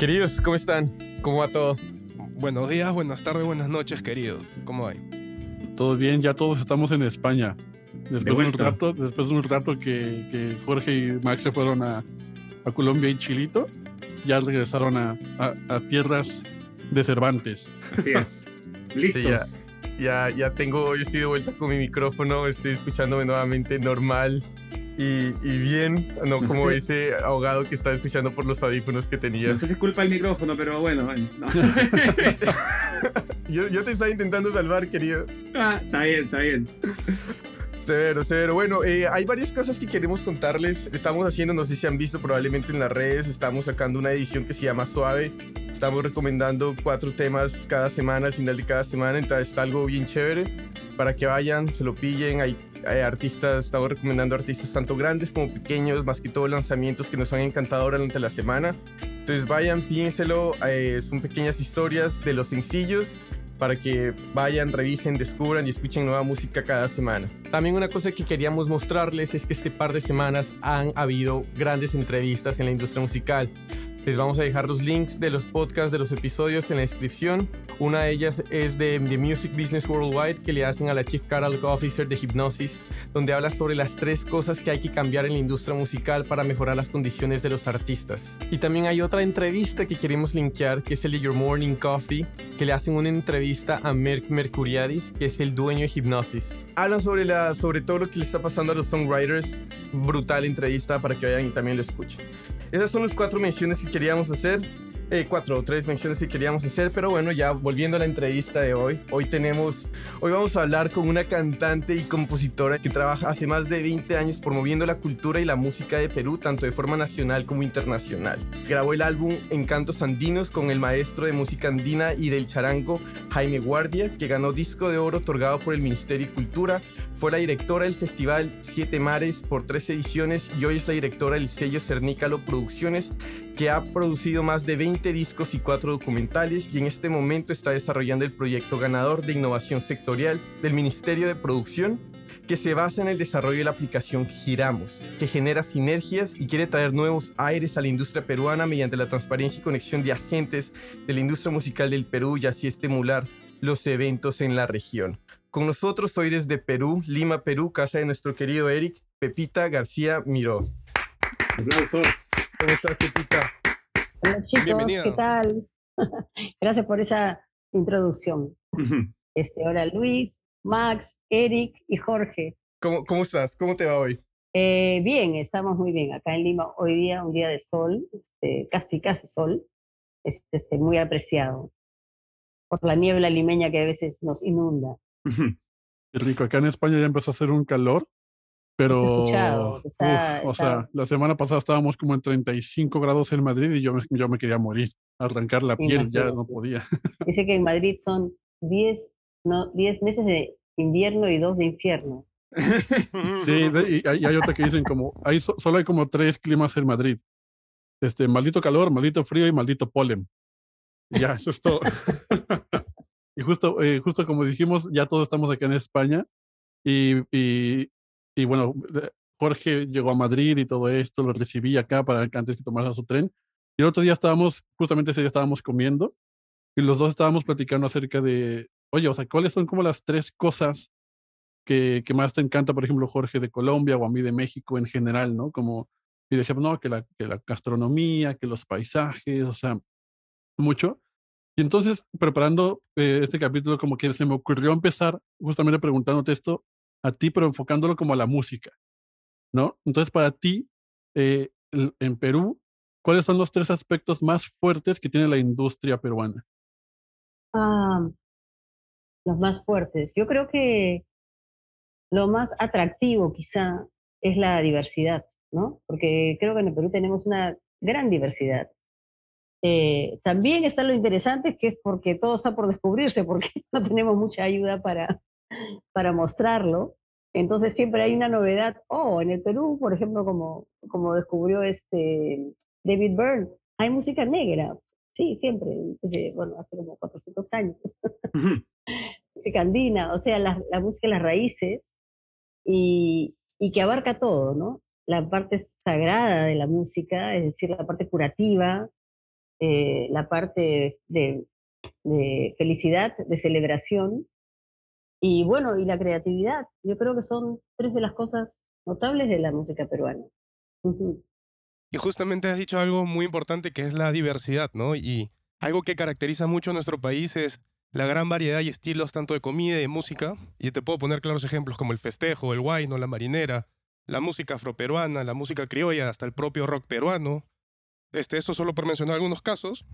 Queridos, ¿cómo están? ¿Cómo va todo? Buenos días, buenas tardes, buenas noches, queridos. ¿Cómo va? Todo bien, ya todos estamos en España. Después de, un rato, después de un rato que, que Jorge y Max se fueron a, a Colombia y Chilito, ya regresaron a, a- a tierras de Cervantes. Así es. Sí, Listos. ya, ya, ya tengo, yo estoy de vuelta con mi micrófono, estoy escuchándome nuevamente normal y, y bien, no como si- ese ahogado que estaba escuchando por los audífonos que tenía. No sé si culpa del micrófono, pero bueno, bueno. no. Yo, yo te estaba intentando salvar, querido. Ah, está bien, está bien. Severo, severo. Bueno, eh, hay varias cosas que queremos contarles. Estamos haciendo, no sé si han visto probablemente en las redes, estamos sacando una edición que se llama Suave. Estamos recomendando cuatro temas cada semana, al final de cada semana. Entonces está algo bien chévere para que vayan, se lo pillen. Hay, hay artistas, estamos recomendando artistas tanto grandes como pequeños, más que todo lanzamientos que nos han encantado durante la semana. Entonces vayan, pídenselo. eh, son pequeñas historias de los sencillos para que vayan, revisen, descubran y escuchen nueva música cada semana. También una cosa que queríamos mostrarles es que este par de semanas han habido grandes entrevistas en la industria musical. Les vamos a dejar los links de los podcasts de los episodios en la descripción. Una de ellas es de The Music Business Worldwide que le hacen a la Chief Catalog Officer de Hypnosis, donde habla sobre las tres cosas que hay que cambiar en la industria musical para mejorar las condiciones de los artistas. Y también hay otra entrevista que queremos linkear, que es el de Your Morning Coffee, que le hacen una entrevista a Merck Mercuriadis, que es el dueño de Hypnosis. Hablan sobre, la, sobre todo lo que le está pasando a los songwriters. Brutal entrevista para que vayan y también lo escuchen. Esas son las cuatro menciones que queríamos hacer. Eh, cuatro o tres menciones que queríamos hacer, pero bueno, ya volviendo a la entrevista de hoy, hoy tenemos, hoy vamos a hablar con una cantante y compositora que trabaja hace más de 20 años promoviendo la cultura y la música de Perú, tanto de forma nacional como internacional. Grabó el álbum Encantos Andinos con el maestro de música andina y del charango Jaime Guardia, que ganó disco de oro otorgado por el Ministerio de Cultura, fue la directora del festival Siete Mares por tres ediciones y hoy es la directora del sello Cernícalo Producciones, que ha producido más de 20 discos y cuatro documentales y en este momento está desarrollando el proyecto ganador de innovación sectorial del Ministerio de Producción que se basa en el desarrollo de la aplicación Giramos, que genera sinergias y quiere traer nuevos aires a la industria peruana mediante la transparencia y conexión de agentes de la industria musical del Perú y así estimular los eventos en la región. Con nosotros hoy desde Perú, Lima, Perú, casa de nuestro querido Eric, Pepita García Miró. Aplausos. ¿Cómo estás, Pepita? Hola chicos. ¿qué tal? Gracias por esa introducción. Este, hola Luis, Max, Eric y Jorge. ¿Cómo, cómo estás? ¿Cómo te va hoy? Eh, bien, estamos muy bien. Acá en Lima hoy día un día de sol, este, casi casi sol, es este, muy apreciado por la niebla limeña que a veces nos inunda. Qué rico, acá en España ya empezó a hacer un calor, pero que está- uf, o está- sea, la semana pasada estábamos como en 35 grados en Madrid y yo me, yo me quería morir, arrancar la piel, ya no Imagínate. podía. Dice que en Madrid son 10 no, 10 meses de invierno y 2 de infierno. Sí, de- y hay, y hay otra que dicen como, hay, so- solo hay como tres climas en Madrid. Este, maldito calor, maldito frío y maldito polen. Y Ya, eso es todo. y justo, eh, justo como dijimos, ya todos estamos acá en España. Y, y, y bueno, Jorge llegó a Madrid y todo esto, lo recibí acá para antes que tomara su tren. Y el otro día estábamos, justamente ese día estábamos comiendo y los dos estábamos platicando acerca de, oye, o sea, ¿cuáles son como las tres cosas que, que más te encanta, por ejemplo, Jorge de Colombia o a mí de México en general, ¿no? Como, y decíamos, no, que la, que la gastronomía, que los paisajes, o sea, mucho. Y entonces, preparando eh, este capítulo, como que se me ocurrió empezar justamente preguntándote esto a ti, pero enfocándolo como a la música, ¿no? Entonces, para ti, eh, en Perú, ¿cuáles son los tres aspectos más fuertes que tiene la industria peruana? Ah, los más fuertes. Yo creo que lo más atractivo quizá es la diversidad, ¿no? Porque creo que en el Perú tenemos una gran diversidad. Eh, también está lo interesante que es porque todo está por descubrirse, porque no tenemos mucha ayuda para, para mostrarlo. Entonces siempre hay una novedad. Oh, en el Perú, por ejemplo, como, como descubrió este David Byrne, hay música negra. Sí, siempre, desde, bueno, hace como 400 años. música andina, o sea, la, la música de las raíces y, y que abarca todo, ¿no? La parte sagrada de la música, es decir, la parte curativa, eh, la parte de, de felicidad, de celebración, y bueno, y la creatividad. Yo creo que son tres de las cosas notables de la música peruana. Y justamente has dicho algo muy importante que es la diversidad, ¿no? Y algo que caracteriza mucho a nuestro país es la gran variedad y estilos tanto de comida y de música. Y te puedo poner claros ejemplos como el festejo, el guayno, la marinera, la música afroperuana, la música criolla, hasta el propio rock peruano. Este, eso solo por mencionar algunos casos.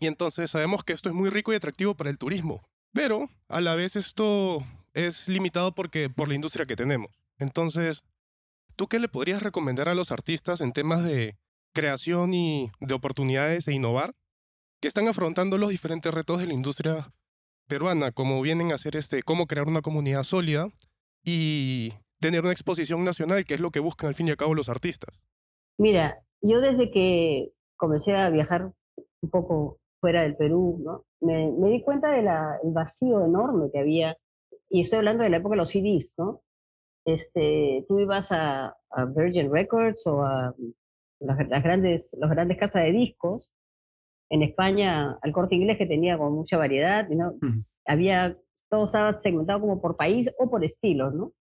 Y entonces sabemos que esto es muy rico y atractivo para el turismo. Pero a la vez esto es limitado porque, por la industria que tenemos. Entonces, ¿tú qué le podrías recomendar a los artistas en temas de creación y de oportunidades e innovar que están afrontando los diferentes retos de la industria peruana, como vienen a ser este, cómo crear una comunidad sólida y tener una exposición nacional, que es lo que buscan al fin y al cabo los artistas? Mira, yo desde que comencé a viajar un poco fuera del Perú, ¿no? me, me di cuenta del vacío enorme que había, y estoy hablando de la época de los CDs, ¿no? Este, tú ibas a, a Virgin Records o a las, las grandes, las grandes casas de discos, en España al corte inglés que tenía con mucha variedad, ¿no? Ujú. había, todo estaba segmentado como por país o por estilos, ¿no?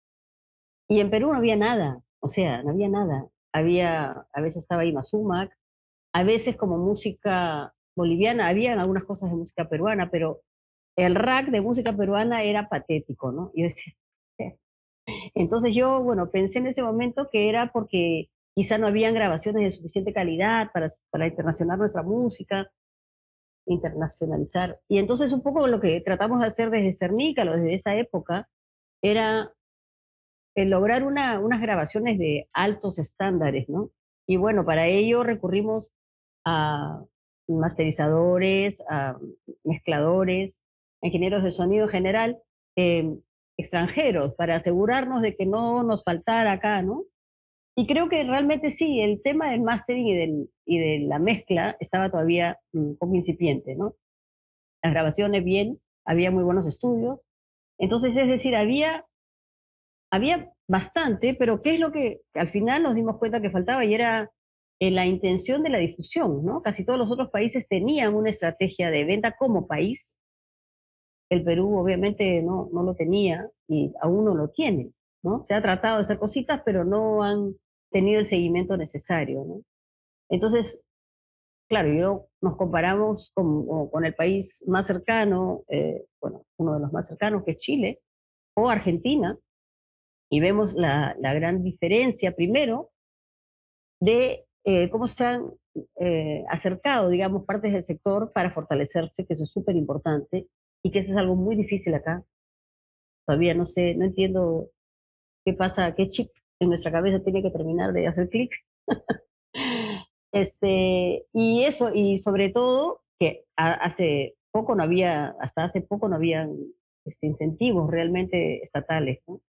Y en Perú no había nada, o sea, no había nada. Había, a veces estaba Ima Sumac, a veces como música boliviana, habían algunas cosas de música peruana, pero el rack de música peruana era patético, ¿no? Yo decía, "Eh". entonces yo, bueno, pensé en ese momento que era porque quizá no habían grabaciones de suficiente calidad para, para internacionalizar nuestra música, internacionalizar. Y entonces un poco lo que tratamos de hacer desde Cernícalo, desde esa época, era el lograr una, unas grabaciones de altos estándares, ¿no? Y bueno, para ello recurrimos a masterizadores, a mezcladores, ingenieros de sonido en general, eh, extranjeros, para asegurarnos de que no nos faltara acá, ¿no? Y creo que realmente sí, el tema del mastering y, de la mezcla estaba todavía mm, un poco incipiente, ¿no? Las grabaciones bien, había muy buenos estudios. Entonces, es decir, había, había bastante, pero ¿qué es lo que al final nos dimos cuenta que faltaba? Y era eh, la intención de la difusión, ¿no? Casi todos los otros países tenían una estrategia de venta como país. El Perú obviamente no, no lo tenía y aún no lo tiene, ¿no? Se ha tratado de hacer cositas, pero no han tenido el seguimiento necesario, ¿no? Entonces, claro, yo nos comparamos con, con el país más cercano, eh, bueno, uno de los más cercanos, que es Chile, o Argentina, y vemos la, la gran diferencia, primero, de eh, cómo se han eh, acercado, digamos, partes del sector para fortalecerse, que eso es súper importante, y que eso es algo muy difícil acá. Todavía no sé, no entiendo qué pasa, qué chip en nuestra cabeza tiene que terminar de hacer clic. este, y eso, y sobre todo, que hace poco no había, hasta hace poco no habían este, incentivos realmente estatales, ¿no?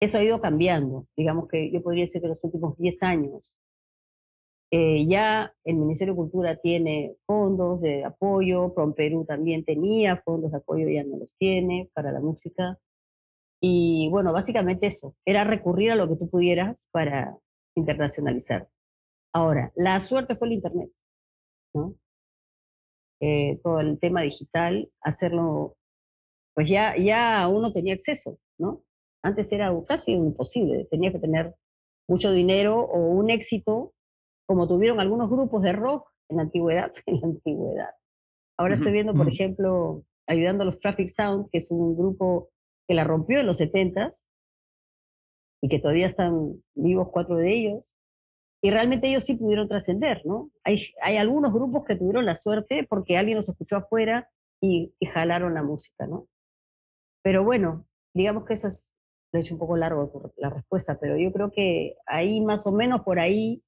Eso ha ido cambiando, digamos que yo podría decir que los últimos 10 años eh, ya el Ministerio de Cultura tiene fondos de apoyo, Prom Perú también tenía fondos de apoyo, ya no los tiene para la música. Y bueno, básicamente eso, era recurrir a lo que tú pudieras para internacionalizar. Ahora, la suerte fue el Internet, ¿no? Eh, todo el tema digital, hacerlo, pues ya, ya uno tenía acceso, ¿no? Antes era casi imposible, tenía que tener mucho dinero o un éxito, como tuvieron algunos grupos de rock en la antigüedad, en la antigüedad. Ahora estoy viendo, por ejemplo, ayudando a los Traffic Sound, que es un grupo que la rompió en los 70s y que todavía están vivos cuatro de ellos. Y realmente ellos sí pudieron trascender, ¿no? Hay, hay algunos grupos que tuvieron la suerte porque alguien los escuchó afuera y, y jalaron la música, ¿no? Pero bueno, digamos que eso es, lo he hecho un poco largo la respuesta, pero yo creo que ahí más o menos por ahí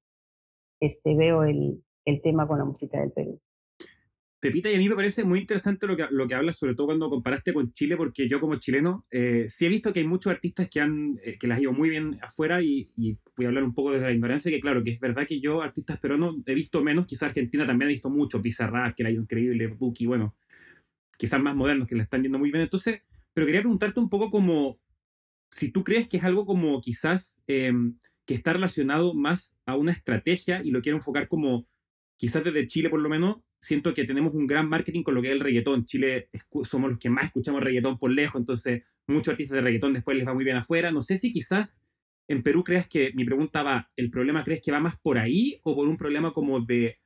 este, veo el, el tema con la música del Perú. Pepita, y a mí me parece muy interesante lo que, lo que hablas, sobre todo cuando comparaste con Chile, porque yo como chileno eh, sí he visto que hay muchos artistas que, han, eh, que les ha ido muy bien afuera y, y voy a hablar un poco desde la ignorancia, que claro, que es verdad que yo artistas peruanos he visto menos, quizás Argentina también he visto mucho, Pizarra, que le ha ido increíble, Buki, bueno, quizás más modernos que le están yendo muy bien. Entonces, pero quería preguntarte un poco como si tú crees que es algo como quizás eh, que está relacionado más a una estrategia y lo quiero enfocar como quizás desde Chile por lo menos, siento que tenemos un gran marketing con lo que es el reggaetón. Chile somos los que más escuchamos reggaetón por lejos, entonces muchos artistas de reggaetón después les va muy bien afuera. No sé si quizás en Perú crees que, mi pregunta va, ¿el problema crees que va más por ahí o por un problema como de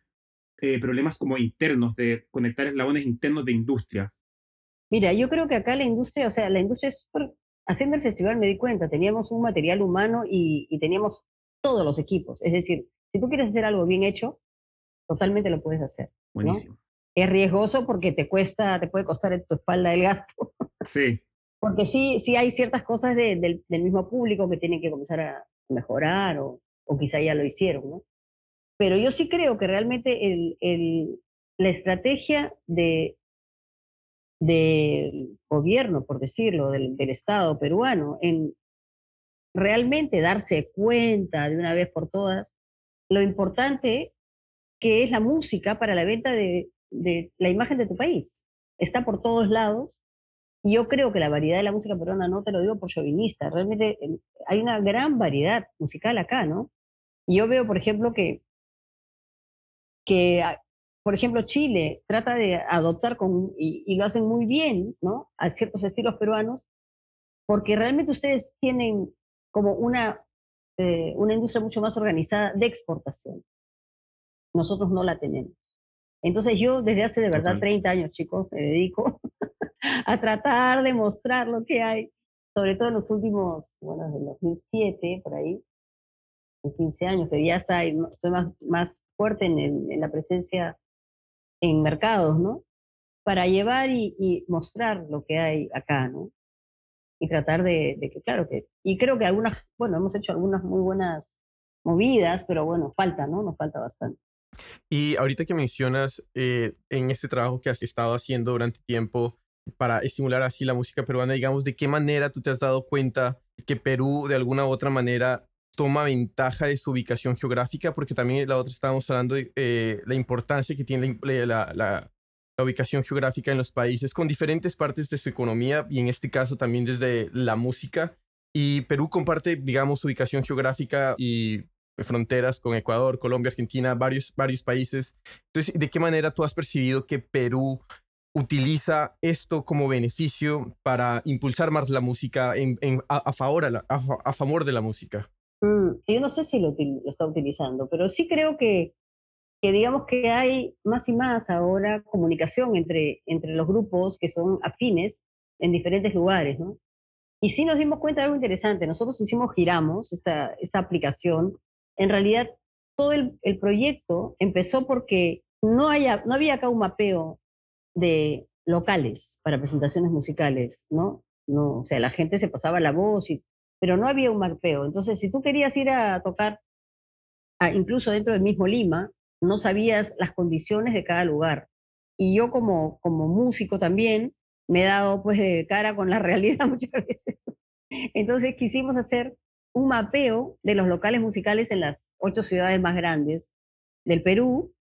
eh, problemas como internos, de conectar eslabones internos de industria? Mira, yo creo que acá la industria, o sea, la industria es Haciendo el festival me di cuenta, teníamos un material humano y, y teníamos todos los equipos. Es decir, si tú quieres hacer algo bien hecho, totalmente lo puedes hacer. Buenísimo. Es riesgoso porque te cuesta, te puede costar en tu espalda el gasto. Sí. porque sí, sí hay ciertas cosas del, del, mismo público que tienen que comenzar a mejorar o, o, quizá ya lo hicieron, ¿no? Pero yo sí creo que realmente el, el, la estrategia de, del gobierno, por decirlo, del, Estado peruano, en realmente darse cuenta de una vez por todas lo importante que es la música para la venta de, la imagen de tu país. Está por todos lados. Y yo creo que la variedad de la música peruana, no te lo digo por chauvinista, realmente eh, hay una gran variedad musical acá, ¿no? Y yo veo, por ejemplo, que, que por ejemplo, Chile trata de adoptar con, y, y, lo hacen muy bien, ¿no? A ciertos estilos peruanos, porque realmente ustedes tienen como una, eh, una industria mucho más organizada de exportación. Nosotros no la tenemos. Entonces yo desde hace de verdad 30 años, chicos, me dedico a tratar de mostrar lo que hay, sobre todo en los últimos, bueno, desde 2007, por ahí, en 15 años, que ya está, soy más, más fuerte en, en la presencia en mercados, ¿no? Para llevar y, y, mostrar lo que hay acá, ¿no? Y tratar de, de, que, claro, que, y creo que algunas, bueno, hemos hecho algunas muy buenas movidas, pero bueno, falta, ¿no? Nos falta bastante. Y ahorita que mencionas eh, en este trabajo que has estado haciendo durante tiempo para estimular así la música peruana, digamos, ¿de qué manera tú te has dado cuenta que Perú de alguna u otra manera toma ventaja de su ubicación geográfica, porque también la otra estábamos hablando de eh, la importancia que tiene la, la, la, ubicación geográfica en los países con diferentes partes de su economía y en este caso también desde la música. Y Perú comparte, digamos, ubicación geográfica y fronteras con Ecuador, Colombia, Argentina, varios, varios países. Entonces, ¿de qué manera tú has percibido que Perú utiliza esto como beneficio para impulsar más la música en, en, a, favor a, a favor de la música? Mm, yo no sé si lo, lo, está utilizando, pero sí creo que, que digamos que hay más y más ahora comunicación entre, entre los grupos que son afines en diferentes lugares, ¿no? Y sí nos dimos cuenta de algo interesante. Nosotros hicimos Giramos, esta, esta aplicación. En realidad, todo el, el proyecto empezó porque no, haya, no había acá un mapeo de locales para presentaciones musicales, ¿no? No, o sea, la gente se pasaba la voz y pero no había un mapeo. Entonces, si tú querías ir a tocar, incluso dentro del mismo Lima, no sabías las condiciones de cada lugar. Y yo como, como músico también me he dado pues de cara con la realidad muchas veces. Entonces quisimos hacer un mapeo de los locales musicales en las ocho ciudades más grandes del Perú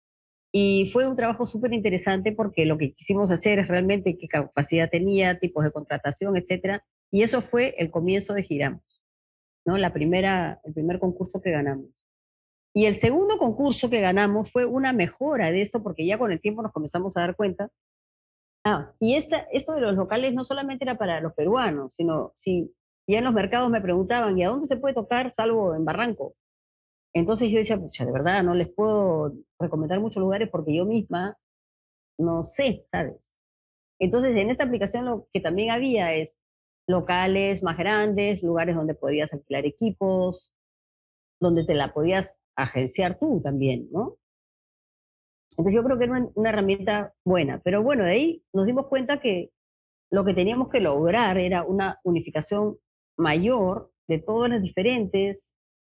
y fue un trabajo súper interesante porque lo que quisimos hacer es realmente qué capacidad tenía, tipos de contratación, etcétera. Y eso fue el comienzo de Giramos. ¿No? La primera, el primer concurso que ganamos. Y el segundo concurso que ganamos fue una mejora de esto, porque ya con el tiempo nos comenzamos a dar cuenta. Ah, y esta, esto de los locales no solamente era para los peruanos, sino si ya en los mercados me preguntaban, ¿y a dónde se puede tocar salvo en Barranco? Entonces yo decía, pucha, de verdad, no les puedo recomendar muchos lugares porque yo misma no sé, ¿sabes? Entonces en esta aplicación lo que también había es locales más grandes, lugares donde podías alquilar equipos, donde te la podías agenciar tú también, ¿no? Entonces yo creo que era una, herramienta buena, pero bueno, de ahí nos dimos cuenta que lo que teníamos que lograr era una unificación mayor de todos los diferentes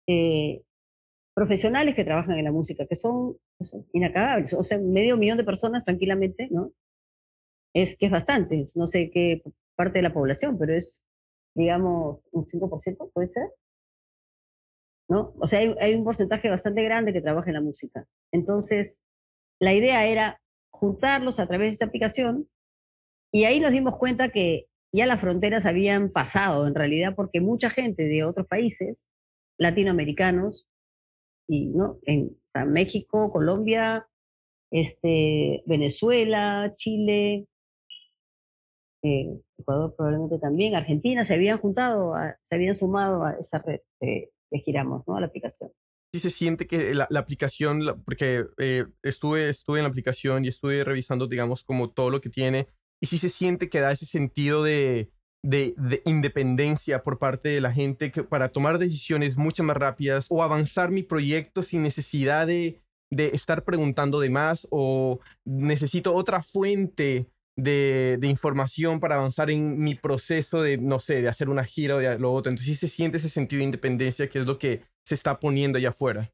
eh, profesionales que trabajan en la música, que son, son inacabables, o sea, medio millón de personas tranquilamente, ¿no? Es que es bastante, no sé qué parte de la población, pero es, digamos, un 5%, puede ser. ¿No? O sea, hay, un porcentaje bastante grande que trabaja en la música. Entonces, la idea era juntarlos a través de esa aplicación y ahí nos dimos cuenta que ya las fronteras habían pasado en realidad porque mucha gente de otros países latinoamericanos y no en México, Colombia, este, Venezuela, Chile, eh, Ecuador probablemente también, Argentina, se habían juntado, se habían sumado a esa red que giramos, ¿no? A la aplicación. Sí se siente que la, aplicación, porque eh, estuve, estuve en la aplicación y estuve revisando, digamos, como todo lo que tiene, y sí se siente que da ese sentido de, de, independencia por parte de la gente que, para tomar decisiones mucho más rápidas o avanzar mi proyecto sin necesidad de, de estar preguntando de más o necesito otra fuente de, de, información para avanzar en mi proceso de, no sé, de hacer una gira o de lo otro. Entonces sí se siente ese sentido de independencia que es lo que se está poniendo allá afuera.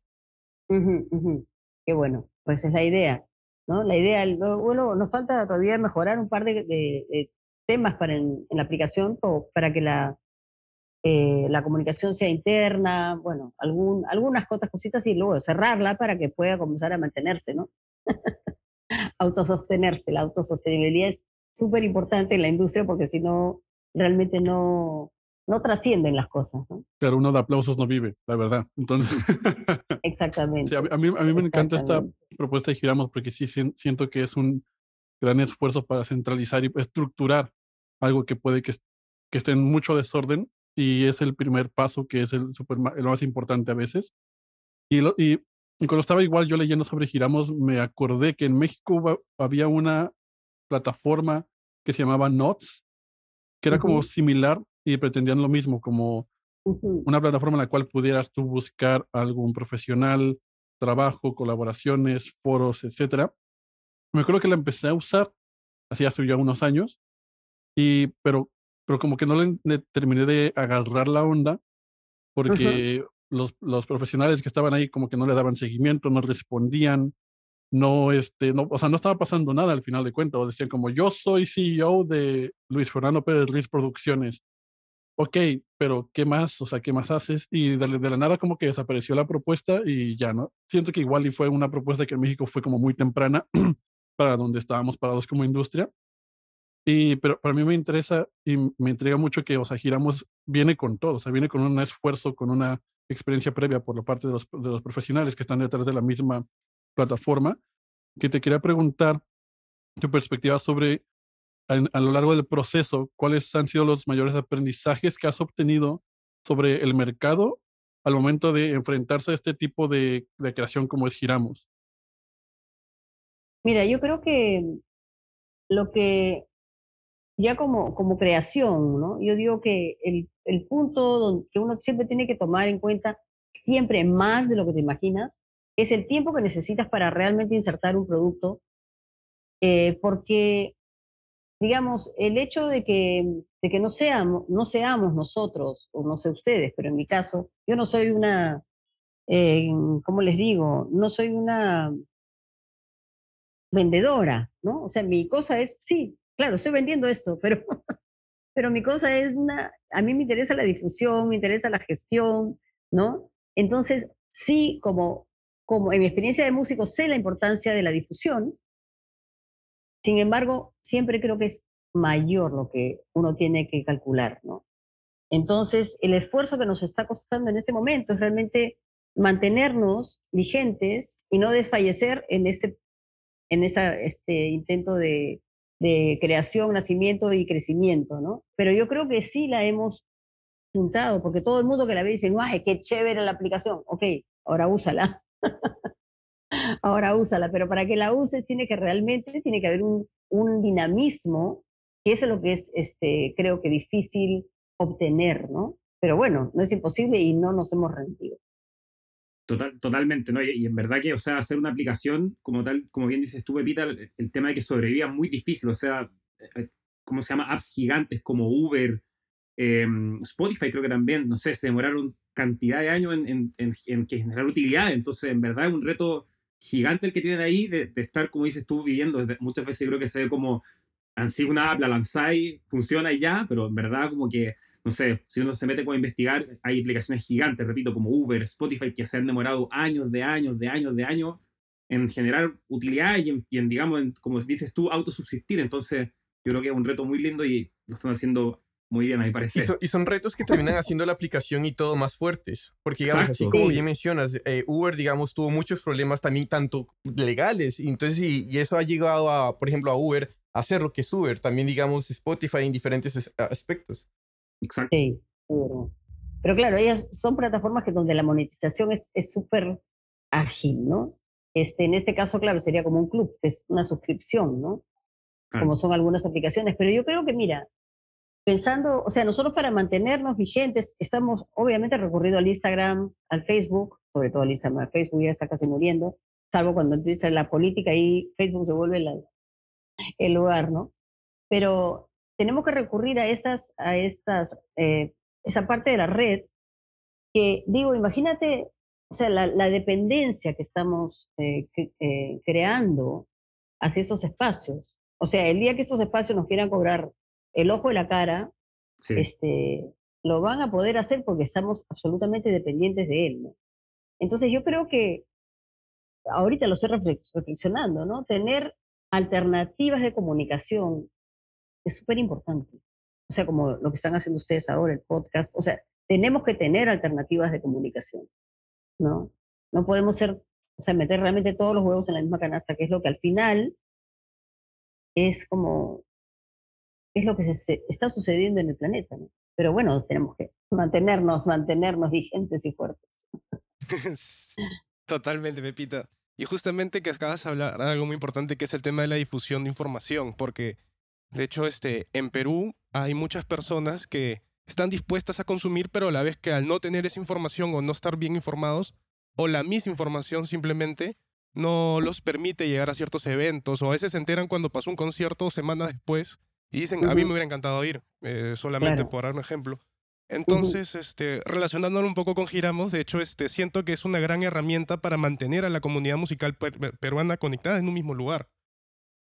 Qué bueno, pues es la idea, ¿no? La idea, bueno, nos falta todavía mejorar un par de, temas para en, la aplicación para que la, eh, la comunicación sea interna, bueno, algún, algunas otras cositas y luego cerrarla para que pueda comenzar a mantenerse, ¿no? autosostenerse. La autosostenibilidad es súper importante en la industria porque si no, realmente no, no trascienden las cosas. ¿no? Claro, uno de aplausos no vive, la verdad. Entonces, Exactamente. a, mí, a mí me encanta esta propuesta de Giramos porque sí siento que es un gran esfuerzo para centralizar y estructurar algo que puede que, que esté en mucho desorden y es el primer paso que es el, super, el más importante a veces. Y, lo, y y cuando estaba igual yo leyendo sobre Giramos, me acordé que en México había una plataforma que se llamaba Notes, que era como similar y pretendían lo mismo, como una plataforma en la cual pudieras tú buscar algún profesional, trabajo, colaboraciones, foros, etcétera. Me acuerdo que la empecé a usar, así hace ya unos años, y, pero, pero como que no le, terminé de agarrar la onda, porque los, los, profesionales que estaban ahí como que no le daban seguimiento, no respondían, no, este, no, o sea, no estaba pasando nada al final de cuentas, o decían como yo soy CEO de Luis Fernando Pérez Ruiz Producciones. Ok, pero ¿qué más? O sea, ¿qué más haces? Y de, de, la nada como que desapareció la propuesta y ya, ¿no? Siento que igual y fue una propuesta que en México fue como muy temprana para donde estábamos parados como industria. Y, pero para mí me interesa y me intriga mucho que, o sea, Giramos viene con todo, o sea, viene con un esfuerzo, con una experiencia previa por la parte de los, profesionales que están detrás de la misma plataforma, que te quería preguntar tu perspectiva sobre a, lo largo del proceso, cuáles han sido los mayores aprendizajes que has obtenido sobre el mercado al momento de enfrentarse a este tipo de creación como es Giramos. Mira, yo creo que lo que ya como, como creación, ¿no? Yo digo que el, el punto que uno siempre tiene que tomar en cuenta, siempre más de lo que te imaginas, es el tiempo que necesitas para realmente insertar un producto, eh, porque, digamos, el hecho de que, de que no, seamos, no seamos nosotros, o no sé ustedes, pero en mi caso, yo no soy una, eh, ¿cómo les digo? No soy una vendedora, ¿no? O sea, mi cosa es, sí, claro, estoy vendiendo esto, pero, pero mi cosa es a mí me interesa la difusión, me interesa la gestión, ¿no? Entonces, sí, como, como en mi experiencia de músico sé la importancia de la difusión, sin embargo, siempre creo que es mayor lo que uno tiene que calcular, ¿no? Entonces, el esfuerzo que nos está costando en este momento es realmente mantenernos vigentes y no desfallecer en este, en esa, este intento de, de creación, nacimiento y crecimiento, ¿no? Pero yo creo que sí la hemos juntado, porque todo el mundo que la ve dice, ¡guau, qué chévere la aplicación! Ok, ahora úsala. ahora úsala, pero para que la uses tiene que realmente, tiene que haber un, un dinamismo, que es lo que es, este, creo que difícil obtener, ¿no? Pero bueno, no es imposible y no nos hemos rendido. Total, totalmente, ¿no? Y, en verdad que, o sea, hacer una aplicación como tal, como bien dices tú, Pepita, el, tema de que sobreviva es muy difícil, o sea, eh, ¿cómo se llama? Apps gigantes como Uber, em, Spotify creo que también, no sé, se demoraron cantidad de años en, en, en, generar utilidad, entonces en verdad es un reto gigante el que tienen ahí de, estar, como dices tú, viviendo, muchas veces creo que se ve como, así una app, la lanzáis, funciona y ya, pero en verdad como que no sé, si uno se mete con investigar, hay aplicaciones gigantes, repito, como Uber, Spotify, que se han demorado años de años, de años, de años en generar utilidad y en, digamos, como dices tú, autosubsistir. Entonces, yo creo que es un reto muy lindo y lo están haciendo Muy bien, ahí parece. Y, so- y son retos que terminan haciendo la aplicación y todo más fuertes. Porque, digamos, así Exacto. como Sí. bien mencionas, eh, Uber, digamos, tuvo muchos problemas también, tanto legales. Y entonces, y, y eso ha llegado a, por ejemplo, a Uber a hacer lo que es Uber. También, digamos, Spotify en diferentes es- aspectos. Exacto. Sí. Pero claro, ellas son plataformas que donde la monetización es es súper ágil, ¿no? Este, en este caso, claro, sería como un club, que es una suscripción, ¿no? Claro. Como son algunas aplicaciones. Pero yo creo que, mira, pensando, o sea, nosotros para mantenernos vigentes, estamos obviamente recurrido al Instagram, al Facebook, sobre todo al Instagram, al Facebook ya está casi muriendo, salvo cuando empieza la política y Facebook se vuelve la- el lugar, ¿no? Pero tenemos que recurrir a estas, a estas, eh, esa parte de la red que, digo, imagínate, o sea, la, la dependencia que estamos eh, eh, creando hacia esos espacios. O sea, el día que estos espacios nos quieran cobrar el ojo de la cara, Sí. este, lo van a poder hacer porque estamos absolutamente dependientes de él. ¿no? Entonces yo creo que ahorita lo estoy reflex- reflexionando, ¿no? Tener alternativas de comunicación es súper importante. O sea, como lo que están haciendo ustedes ahora, el podcast. O sea, tenemos que tener alternativas de comunicación, ¿no? No podemos ser, o sea, meter realmente todos los huevos en la misma canasta, que es lo que al final es como, es lo que se, se está sucediendo en el planeta, ¿no? Pero bueno, tenemos que mantenernos, mantenernos vigentes y fuertes. Totalmente, Pepita. Y justamente que acabas de hablar algo muy importante que es el tema de la difusión de información, porque de hecho este, en Perú hay muchas personas que están dispuestas a consumir, pero a la vez que al no tener esa información o no estar bien informados, o la misma información simplemente no los permite llegar a ciertos eventos, o a veces se enteran cuando pasó un concierto semanas después y dicen, a mí me hubiera encantado ir, eh, solamente Claro. por dar un ejemplo. Entonces, este, relacionándolo un poco con Giramos, de hecho, este, siento que es una gran herramienta para mantener a la comunidad musical per- peruana conectada en un mismo lugar.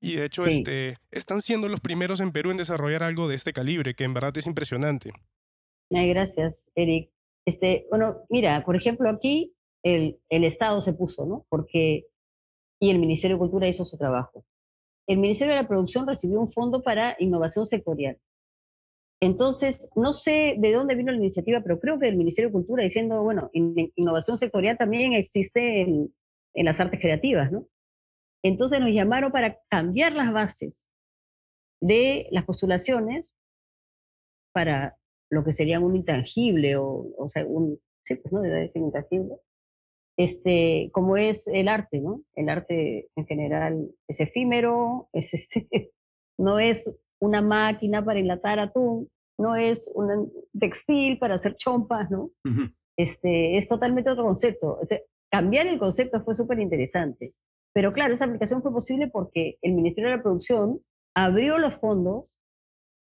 Y de hecho, Sí. este, están siendo los primeros en Perú en desarrollar algo de este calibre, que en verdad es impresionante. Ay, gracias, Eric. Este, bueno, mira, por ejemplo, aquí el, el Estado se puso, ¿no? Porque, y el Ministerio de Cultura hizo su trabajo. El Ministerio de la Producción recibió un fondo para innovación sectorial. Entonces, no sé de dónde vino la iniciativa, pero creo que el Ministerio de Cultura diciendo, bueno, in- innovación sectorial también existe en, en las artes creativas, ¿no? Entonces nos llamaron para cambiar las bases de las postulaciones para lo que sería un intangible o, o sea, un, sí, pues no debe decir intangible, este, como es el arte, ¿no? El arte en general es efímero, es este, no es una máquina para enlatar atún, no es un textil para hacer chompas, ¿no? Este, es totalmente otro concepto. O sea, cambiar el concepto fue súper interesante. Pero claro, esa aplicación fue posible porque el Ministerio de la Producción abrió los fondos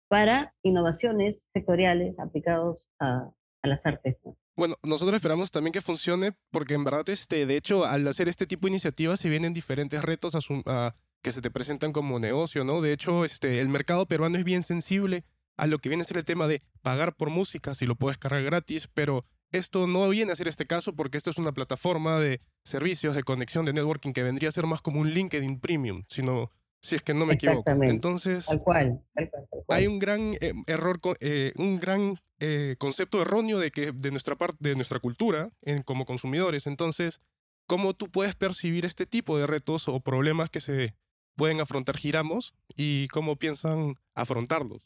para innovaciones sectoriales aplicados a, a las artes. ¿no? Bueno, nosotros esperamos también que funcione porque en verdad, este, de hecho, al hacer este tipo de iniciativas se vienen diferentes retos a su- a- que se te presentan como negocio, ¿no? De hecho, este, el mercado peruano es bien sensible a lo que viene a ser el tema de pagar por música, si lo puedes cargar gratis, pero esto no viene a ser este caso porque esto es una plataforma de servicios de conexión de networking que vendría a ser más como un LinkedIn Premium, sino si es que no me equivoco. Entonces, Tal cual, tal cual, tal cual. hay un gran eh, error, eh, un gran eh, concepto erróneo de que de nuestra parte, de nuestra cultura, en, como consumidores. Entonces, ¿cómo tú puedes percibir este tipo de retos o problemas que se pueden afrontar giramos y cómo piensan afrontarlos?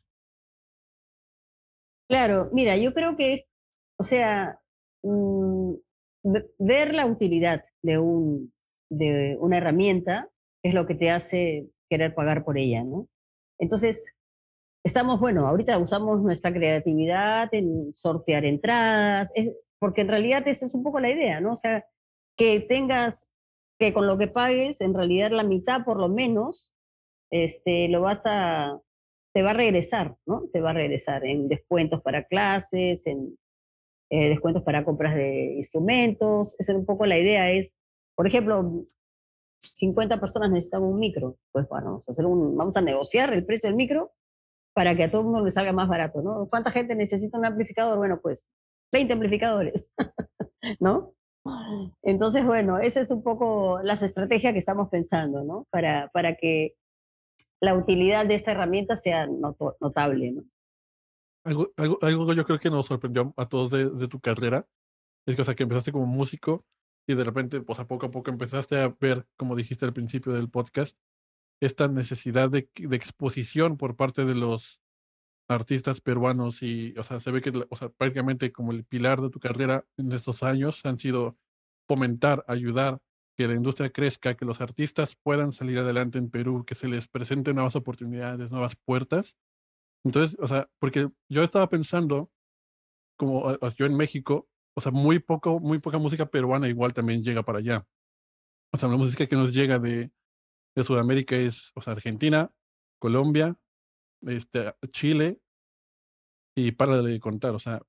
Claro, mira, yo creo que, o sea, mm, ve- ver la utilidad de, un, de una herramienta es lo que te hace querer pagar por ella, ¿no? Entonces, estamos, bueno, ahorita usamos nuestra creatividad en sortear entradas, porque en realidad esa es un poco la idea, ¿no? O sea, que tengas, que con lo que pagues, en realidad la mitad por lo menos, este, lo vas a, te va a regresar, ¿no? Te va a regresar en descuentos para clases, en eh, descuentos para compras de instrumentos. Esa es un poco la idea, es, por ejemplo, 50 personas necesitan un micro, pues bueno, vamos a, hacer un, vamos a negociar el precio del micro para que a todo el mundo le salga más barato, ¿no? ¿Cuánta gente necesita un amplificador? Bueno, pues 20 amplificadores, ¿no? Entonces, bueno, esa es un poco las estrategias que estamos pensando, ¿no? Para, para que la utilidad de esta herramienta sea notable, ¿no? Algo, algo, algo yo creo que nos sorprendió a todos de, de tu carrera es que, o sea, que empezaste como músico y de repente, pues a poco a poco empezaste a ver, como dijiste al principio del podcast, esta necesidad de, de exposición por parte de los artistas peruanos y, o sea, se ve que, o sea, prácticamente como el pilar de tu carrera en estos años han sido fomentar, ayudar que la industria crezca, que los artistas puedan salir adelante en Perú, que se les presenten nuevas oportunidades, nuevas puertas. Entonces, o sea, porque yo estaba pensando, como yo en México, o sea, muy poco, muy poca música peruana igual también llega para allá. O sea, la música que nos llega de, de Sudamérica es, o sea, Argentina, Colombia, este, Chile, y para de contar, o sea,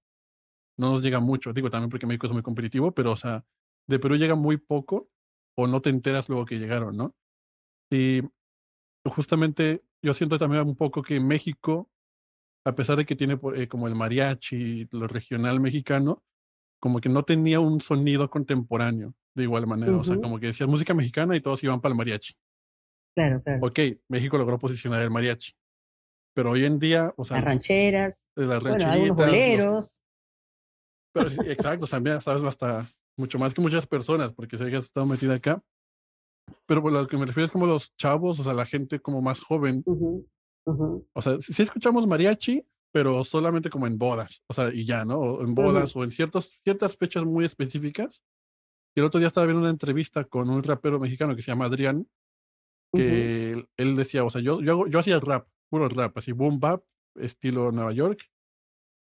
no nos llega mucho, digo también porque México es muy competitivo, pero, o sea, de Perú llega muy poco o no te enteras luego que llegaron, ¿no? Y justamente yo siento también un poco que México, a pesar de que tiene eh, como el mariachi, lo regional mexicano, como que no tenía un sonido contemporáneo de igual manera. O sea, como que decía música mexicana y todos iban para el mariachi. Claro, claro. Ok, México logró posicionar el mariachi. Pero hoy en día, o sea. Las rancheras. Las rancheritas. Bueno, boleros. Pero, exacto, también sabes hasta mucho más que muchas personas, porque sé que has estado metida acá. Pero por lo que me refiero es como los chavos, o sea, la gente como más joven. O sea, si escuchamos mariachi, pero solamente como en bodas, o sea, y ya, ¿no? O en bodas o en ciertas, ciertas fechas muy específicas. Y el otro día estaba viendo una entrevista con un rapero mexicano que se llama Adrián, que él, decía, o sea, yo, yo, yo hacía rap, puro rap, así boom bap, estilo Nueva York,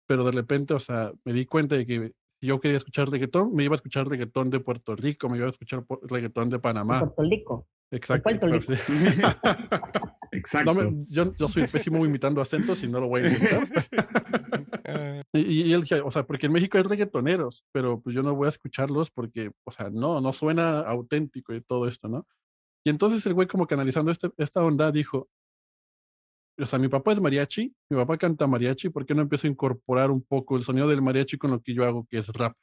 pero de repente, o sea, me di cuenta de que si yo quería escuchar reggaetón, me iba a escuchar reggaetón de Puerto Rico, me iba a escuchar reggaetón de Panamá. Puerto Rico. Exacto. Exacto. yo, yo, soy pésimo imitando acentos y no lo voy a intentar. y, y, él decía, o sea, porque en México hay reggaetoneros, pero pues yo no voy a escucharlos porque, o sea, no, no suena auténtico y todo esto, ¿no? Y entonces el güey como que analizando este, esta onda dijo, o sea, mi papá es mariachi, mi papá canta mariachi, ¿por qué no empiezo a incorporar un poco el sonido del mariachi con lo que yo hago, que es rap?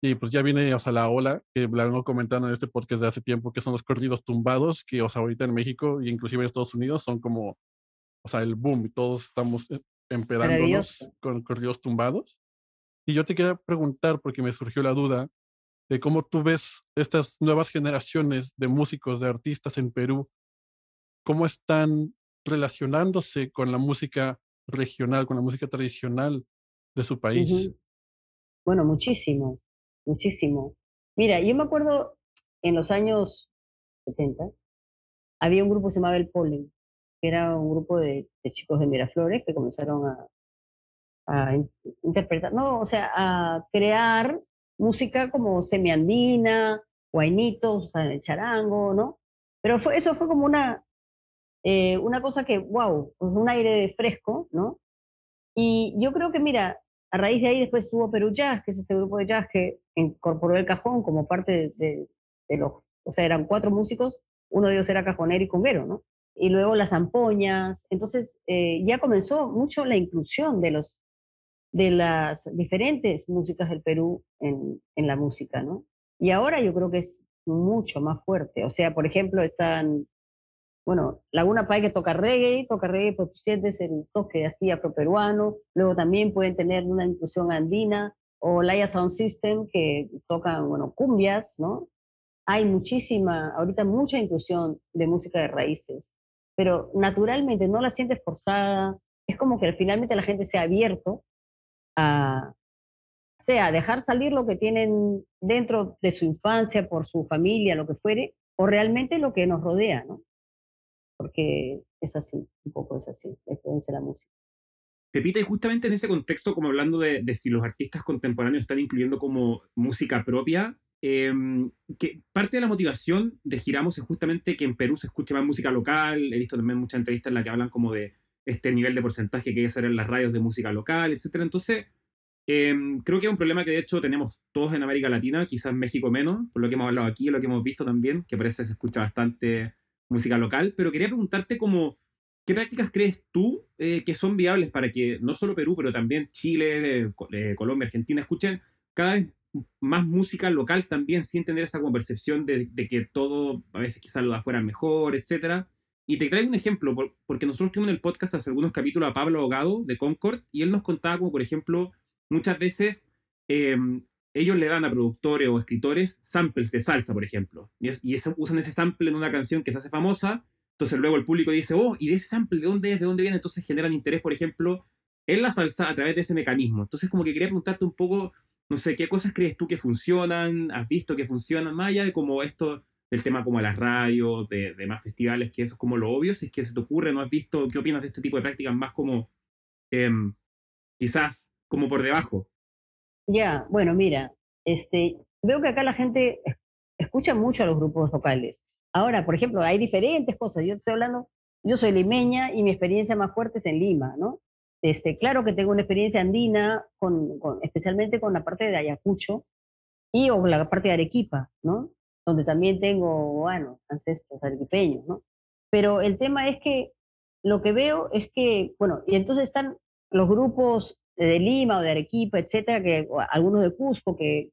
Y pues ya viene, o sea, la ola, que la vengo comentando en este podcast de hace tiempo, que son los corridos tumbados, que, o sea, ahorita en México y inclusive en Estados Unidos son como, o sea, el boom, y todos estamos eh, empedándonos con corridos tumbados. Y yo te quería preguntar, porque me surgió la duda, de cómo tú ves estas nuevas generaciones de músicos, de artistas en Perú, cómo están relacionándose con la música regional, con la música tradicional de su país. Bueno, muchísimo muchísimo. Mira, yo me acuerdo en los años 70, había un grupo que se llamaba El Polen, que era un grupo de, chicos de Miraflores que comenzaron a, interpretar, no, o sea, a crear música como semiandina, guainitos, el charango, ¿no? Pero fue, eso fue como una, eh, una cosa que, wow, pues un aire fresco, ¿no? Y yo creo que, mira, a raíz de ahí después estuvo Perú Jazz, que es este grupo de jazz que incorporó el cajón como parte de, los, o sea, eran cuatro músicos, uno de ellos era cajonero y conguero, ¿no? Y luego las ampoñas, entonces eh, ya comenzó mucho la inclusión de los de las diferentes músicas del Perú en, en la música, ¿no? Y ahora yo creo que es mucho más fuerte. O sea, por ejemplo, están bueno, Laguna Pai que toca reggae, toca reggae, tú sientes el toque así afroperuano, luego también pueden tener una inclusión andina, o Laia Sound System que tocan, bueno, cumbias, ¿no? Hay muchísima, ahorita mucha inclusión de música de raíces, pero naturalmente no la sientes forzada, es como que finalmente la gente se ha abierto a, sea, dejar salir lo que tienen dentro de su infancia, por su familia, lo que fuere, o realmente lo que nos rodea, ¿no? Porque es así, un poco es así, es la música. Pepita, y justamente en ese contexto, como hablando de, si los artistas contemporáneos están incluyendo como música propia, em, que parte de la motivación de Giramos es justamente que en Perú se escuche más música local. He visto también muchas entrevistas en las que hablan como de este nivel de porcentaje que hay que hacer en las radios de música local, etc. Entonces, em, creo que es un problema que de hecho tenemos todos en América Latina, quizás México menos, por lo que hemos hablado aquí, lo que hemos visto también, que parece que se escucha bastante música local, pero quería preguntarte como, ¿qué prácticas crees tú eh, que son viables para que no solo Perú, pero también Chile, eh, Colombia, Argentina escuchen cada vez más música local también sin tener esa percepción de, que todo, a veces quizás lo de afuera mejor, etcétera? Y te traigo un ejemplo, porque nosotros tuvimos en el podcast hace algunos capítulos a Pablo Abogado de Concord y él nos contaba como, por ejemplo, muchas veces em, ellos le dan a productores o escritores samples de salsa, por ejemplo, y, usan ese sample en una canción que se hace famosa, entonces luego el público dice, oh, ¿y de ese sample de dónde es? ¿De dónde viene? Entonces generan interés, por ejemplo, en la salsa a través de ese mecanismo. Entonces como que quería preguntarte un poco, no sé, ¿qué cosas crees tú que funcionan? ¿Has visto que funcionan? Más allá de como esto del tema como las radios, de, de, más festivales, que eso es como lo obvio, si es que se te ocurre, ¿no has visto? ¿Qué opinas de este tipo de prácticas más como, em, quizás, como por debajo? Ya, bueno, mira, este, veo que acá la gente escucha mucho a los grupos locales. Ahora, por ejemplo, hay diferentes cosas. Yo estoy hablando, yo soy limeña y mi experiencia más fuerte es en Lima, ¿no? Este, claro que tengo una experiencia andina, con, especialmente con la parte de Ayacucho y o la parte de Arequipa, ¿no? Donde también tengo, bueno, ancestros arequipeños, ¿no? Pero el tema es que lo que veo es que, bueno, y entonces están los grupos de Lima o de Arequipa, etcétera, que algunos de Cusco que,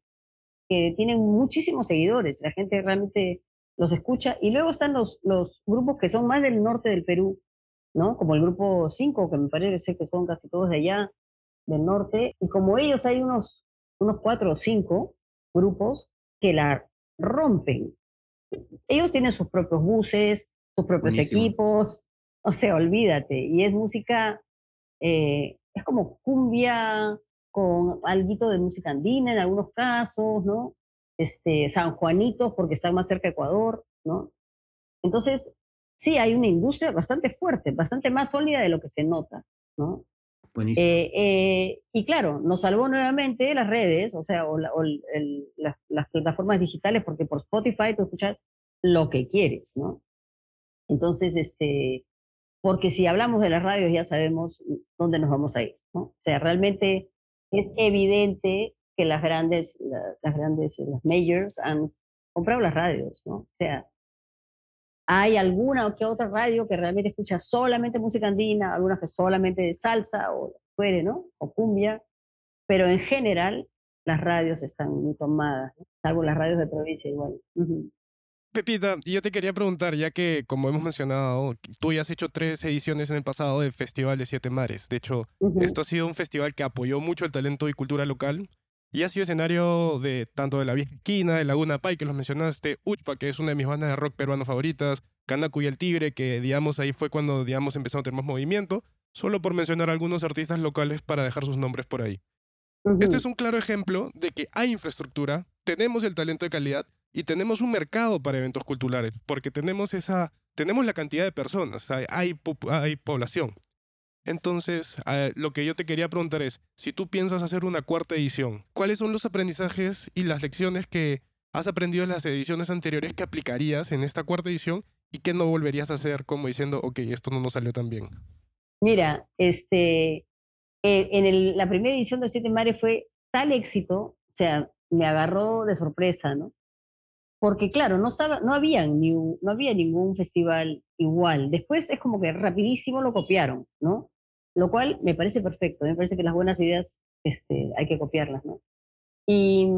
que tienen muchísimos seguidores, la gente realmente los escucha, y luego están los, los grupos que son más del norte del Perú, ¿no? Como el grupo 5, que me parece que son casi todos de allá, del norte, y como ellos hay unos, unos cuatro o cinco grupos que la rompen. Ellos tienen sus propios buses, sus propios equipos, o sea, olvídate, y es música, eh, es como cumbia con algo de música andina en algunos casos, ¿no? Este, San Juanitos porque está más cerca de Ecuador, ¿no? Entonces, sí hay una industria bastante fuerte, bastante más sólida de lo que se nota, ¿no? Buenísimo. Eh, eh, y claro, nos salvó nuevamente las redes, o sea, o, las, plataformas digitales, porque por Spotify tú escuchas lo que quieres, ¿no? Entonces, este, porque si hablamos de las radios ya sabemos dónde nos vamos a ir, ¿no? O sea, realmente es evidente que las grandes, las grandes, las majors han comprado las radios, ¿no? O sea, hay alguna o que otra radio que realmente escucha solamente música andina, algunas que solamente de salsa o fuere, ¿no? O cumbia, pero en general las radios están muy tomadas, salvo las radios de provincia igual. Pepita, yo te quería preguntar, ya que como hemos mencionado, tú ya has hecho tres ediciones en el pasado del Festival de Siete Mares. De hecho, esto ha sido un festival que apoyó mucho el talento y cultura local y ha sido escenario de tanto de La Vieja Esquina, de Laguna Pai, que los mencionaste, Uchpa, que es una de mis bandas de rock peruano favoritas, Canacu y El Tigre, que digamos ahí fue cuando digamos empezamos a tener más movimiento, solo por mencionar algunos artistas locales para dejar sus nombres por ahí. Este es un claro ejemplo de que hay infraestructura, tenemos el talento de calidad y tenemos un mercado para eventos culturales, porque tenemos esa tenemos la cantidad de personas, hay, hay población. Entonces, lo que yo te quería preguntar es, si tú piensas hacer una cuarta edición, ¿cuáles son los aprendizajes y las lecciones que has aprendido en las ediciones anteriores que aplicarías en esta cuarta edición y que no volverías a hacer como diciendo, ok, esto no nos salió tan bien? Mira, este, en la primera edición de Siete Mares fue tal éxito, o sea, me agarró de sorpresa, ¿no? Porque claro, no, no, había ni, no había ningún festival igual. Después es como que rapidísimo lo copiaron, ¿no? lo cual me parece perfecto, me parece que las buenas ideas este, hay que copiarlas, ¿no? Y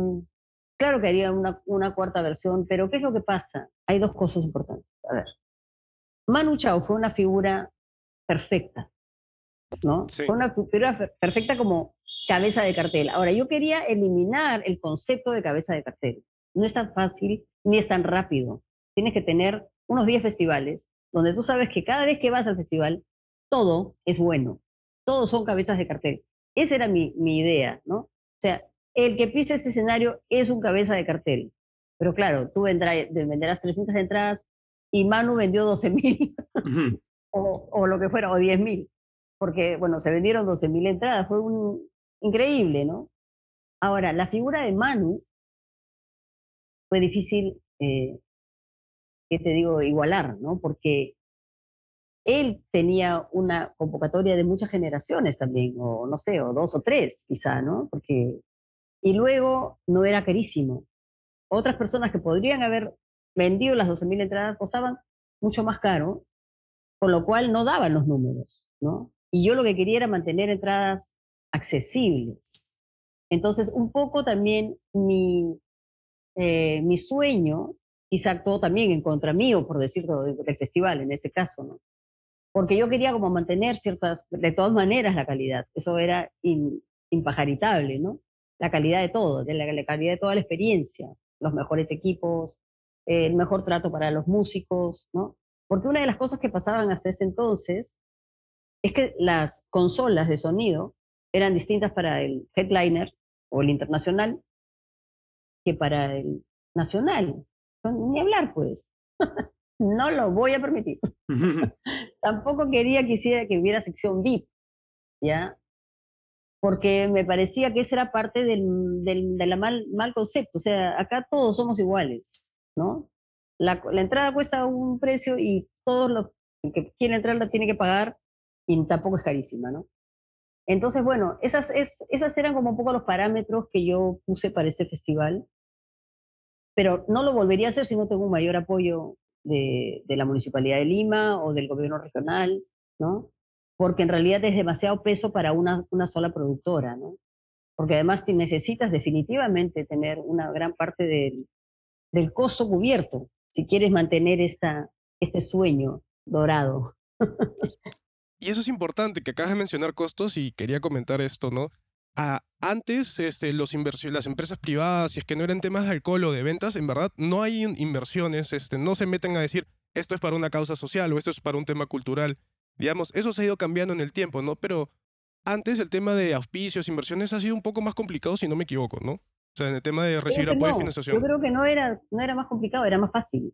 claro que haría una, una, cuarta versión, pero ¿qué es lo que pasa? Hay dos cosas importantes. A ver, Manu Chao fue una figura perfecta, ¿no? Fue una figura perfecta como cabeza de cartel. Ahora, yo quería eliminar el concepto de cabeza de cartel. No es tan fácil ni es tan rápido. Tienes que tener unos 10 festivales donde tú sabes que cada vez que vas al festival, todo es bueno todos son cabezas de cartel. Esa era mi, mi idea, ¿no? O sea, el que pise ese escenario es un cabeza de cartel. Pero claro, tú vendrás, venderás 300 entradas y Manu vendió 12 mil o, o, lo que fuera, o 10 mil. Porque, bueno, se vendieron 12 mil entradas, fue un, increíble, ¿no? Ahora, la figura de Manu fue difícil, eh, ¿qué te digo?, igualar, ¿no? Porque él tenía una convocatoria de muchas generaciones también, o no sé, o dos o tres quizá, ¿no? Porque, y luego no era carísimo. Otras personas que podrían haber vendido las 12.000 entradas costaban mucho más caro, con lo cual no daban los números, ¿no? Y yo lo que quería era mantener entradas accesibles. Entonces, un poco también mi, eh, mi sueño quizá actuó también en contra mío, por decirlo, del festival en ese caso, ¿no? Porque yo quería como mantener ciertas, de todas maneras, la calidad. Eso era impajaritable, ¿no? La calidad de todo, la, calidad de toda la experiencia, los mejores equipos, el mejor trato para los músicos, ¿no? Porque una de las cosas que pasaban hasta ese entonces es que las consolas de sonido eran distintas para el headliner o el internacional que para el nacional. Ni hablar, pues. no lo voy a permitir. Tampoco quería que, hiciera, que hubiera sección VIP, ¿ya? Porque me parecía que esa era parte del, del, mal, mal concepto. O sea, acá todos somos iguales, ¿no? La, la entrada cuesta un precio y todos los que quieren entrar la tiene que pagar y tampoco es carísima, ¿no? Entonces, bueno, esas, es, esas eran como un poco los parámetros que yo puse para este festival, pero no lo volvería a hacer si no tengo un mayor apoyo de, la Municipalidad de Lima o del gobierno regional, ¿no? Porque en realidad es demasiado peso para una, sola productora, ¿no? Porque además necesitas definitivamente tener una gran parte del, del costo cubierto si quieres mantener esta, este sueño dorado. Y eso es importante, que acabas de mencionar costos y quería comentar esto, ¿no? Antes, este, los las empresas privadas, si es que no eran temas de alcohol o de ventas, en verdad no hay inversiones, este, no se meten a decir esto es para una causa social o esto es para un tema cultural. Digamos, eso se ha ido cambiando en el tiempo, ¿no? Pero antes el tema de auspicios, inversiones ha sido un poco más complicado, si no me equivoco, ¿no? O sea, en el tema de recibir apoyo y financiación. Yo creo que no era, no era más complicado, era más fácil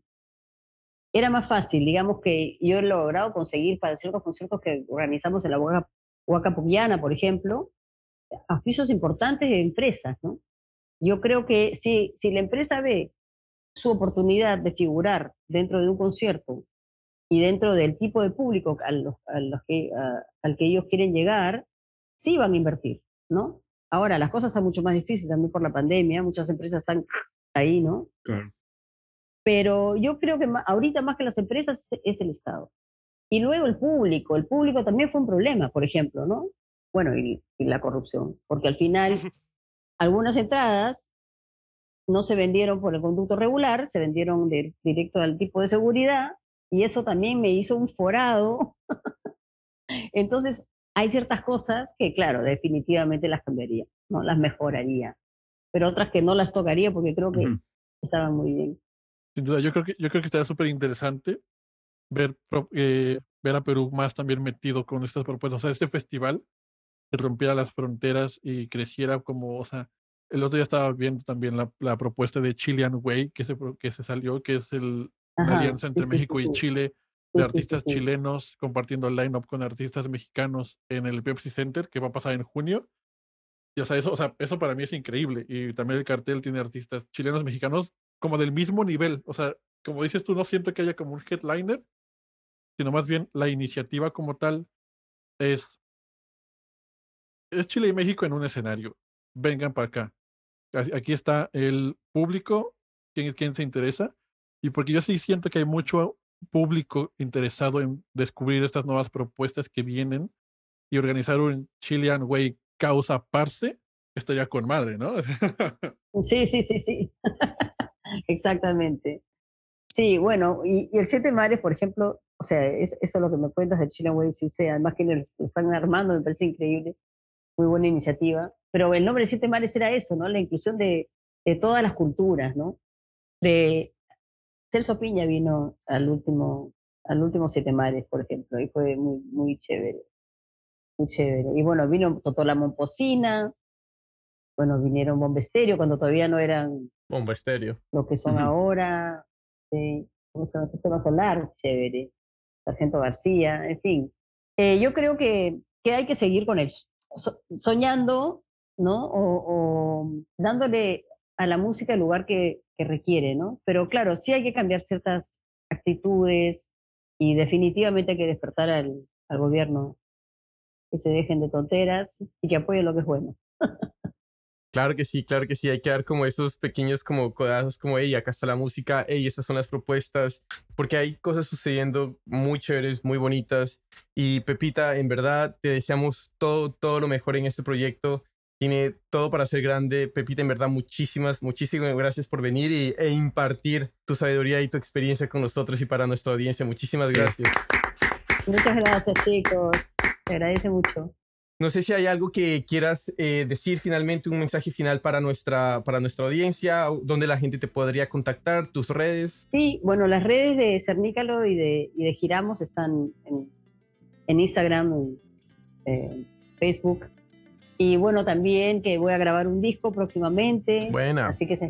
era más fácil, digamos que yo he logrado conseguir para ciertos conciertos que organizamos en la Huaca, por ejemplo, auspicios importantes de empresas, ¿no? Yo creo que si, si la empresa ve su oportunidad de figurar dentro de un concierto y dentro del tipo de público a los, que, al que ellos quieren llegar, sí van a invertir, ¿no? Ahora, las cosas son mucho más difíciles también por la pandemia, muchas empresas están ahí, ¿no? Claro. Pero yo creo que ahorita más que las empresas es el Estado. Y luego el público. El público también fue un problema, por ejemplo, ¿no? Bueno, y, la corrupción. Porque al final algunas entradas no se vendieron por el conducto regular, se vendieron directo al tipo de seguridad y eso también me hizo un forado. Entonces, hay ciertas cosas que, claro, definitivamente las cambiaría, ¿no? Las mejoraría, pero otras que no las tocaría porque creo que estaban muy bien. Sin duda, yo creo que, yo creo que estaría súper interesante ver, eh, ver a Perú más también metido con estas propuestas. O sea, este festival rompiera las fronteras y creciera como, o sea, el otro día estaba viendo también la, la propuesta de Chilean Way que se, que se salió, que es el, la alianza entre México y Chile de artistas chilenos compartiendo el line-up con artistas mexicanos en el Pepsi Center, que va a pasar en junio. Y o sea, eso, o sea, eso para mí es increíble. Y también el cartel tiene artistas chilenos, mexicanos, como del mismo nivel. O sea, como dices tú, no siento que haya como un headliner, sino más bien la iniciativa como tal es, es Chile y México en un escenario. Vengan para acá. Aquí está el público, quién, quién se interesa, y porque yo sí siento que hay mucho público interesado en descubrir estas nuevas propuestas que vienen y organizar un Chilean Way causa parce, estaría con madre, ¿no? Sí, sí, sí, sí. Exactamente. Sí, bueno, y, el Siete Mares, por ejemplo, o sea, es, eso es lo que me cuentas del Chile Way, sí, sí, además que lo están armando, me parece increíble, muy buena iniciativa. Pero el nombre de Siete Mares era eso, ¿no? La inclusión de, de todas las culturas, ¿no? De Celso Piña vino al último, al último Siete Mares, por ejemplo, y fue muy, muy chévere, muy chévere. Y bueno, vino Totola Momposina, bueno, vinieron Bombesterio cuando todavía no eran Bomba estéreo. Lo que son ahora, sí, ¿cómo se llama? Sistema solar, chévere. Sargento García, en fin. Eh, yo creo que, que hay que seguir con soñando, ¿no? O, dándole a la música el lugar que, que requiere, ¿no? Pero claro, sí hay que cambiar ciertas actitudes y definitivamente hay que despertar al, al gobierno que se dejen de tonteras y que apoyen lo que es bueno. Claro que sí, claro que sí. Hay que dar como esos pequeños como codazos como, hey, acá está la música, hey, estas son las propuestas, porque hay cosas sucediendo muy chéveres, muy bonitas. Y Pepita, en verdad, te deseamos todo, todo lo mejor en este proyecto, tiene todo para ser grande. Pepita, en verdad, muchísimas, muchísimas gracias por venir y, e impartir tu sabiduría y tu experiencia con nosotros y para nuestra audiencia. Muchísimas gracias. Muchas gracias, chicos. Te agradece mucho. No sé si hay algo que quieras eh, decir finalmente, un mensaje final para nuestra, para nuestra audiencia, donde la gente te podría contactar, tus redes. Sí, bueno, las redes de Cernícalo y de, y de Giramos están en, en Instagram, en eh, Facebook. Y bueno, también que voy a grabar un disco próximamente. Buena. Así que se,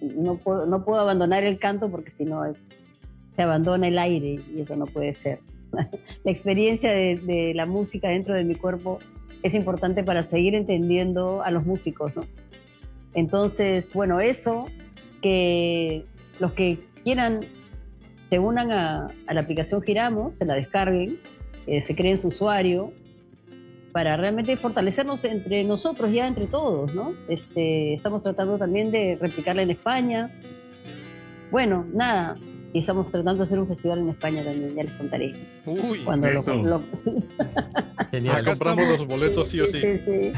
no, puedo, no puedo abandonar el canto porque si no es, se abandona el aire y eso no puede ser. la experiencia de, la música dentro de mi cuerpo es importante para seguir entendiendo a los músicos. Entonces, bueno, eso, que los que quieran se unan a, la aplicación Giramos, se la descarguen, eh, se creen su usuario, para realmente fortalecernos entre nosotros, ya entre todos, ¿no? Este, estamos tratando también de replicarla en España. Bueno, nada, y estamos tratando de hacer un festival en España también, ya les contaré. Uy, Cuando eso. Lo, lo- sí. Genial. Acá Compramos estamos. los boletos sí o sí. Sí, sí.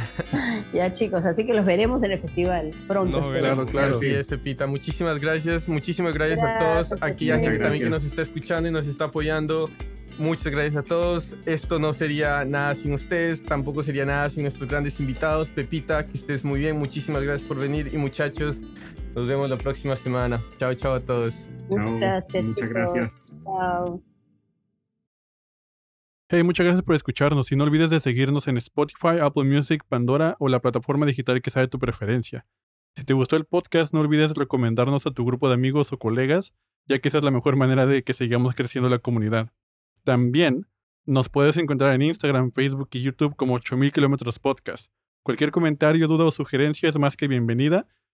ya chicos, así que los veremos en el festival pronto. Veremos. Claro, Así sí. es, Pepita. Muchísimas gracias. Muchísimas gracias, a Gracias, todos. Aquí Pepita. gente también que nos está escuchando y nos está apoyando. Muchas gracias a todos. Esto no sería nada sin ustedes, tampoco sería nada sin nuestros grandes invitados. Pepita, que estés muy bien. Muchísimas gracias por venir. Y muchachos, nos vemos la próxima semana. Chao, chao a todos. Muchas gracias. Muchas gracias. Chao. Hey, muchas gracias por escucharnos y no olvides de seguirnos en Spotify, Apple Music, Pandora o la plataforma digital que sea de tu preferencia. Si te gustó el podcast, no olvides recomendarnos a tu grupo de amigos o colegas, ya que esa es la mejor manera de que sigamos creciendo la comunidad. También nos puedes encontrar en Instagram, Facebook y YouTube como 8000 kilómetros podcast. Cualquier comentario, duda o sugerencia es más que bienvenida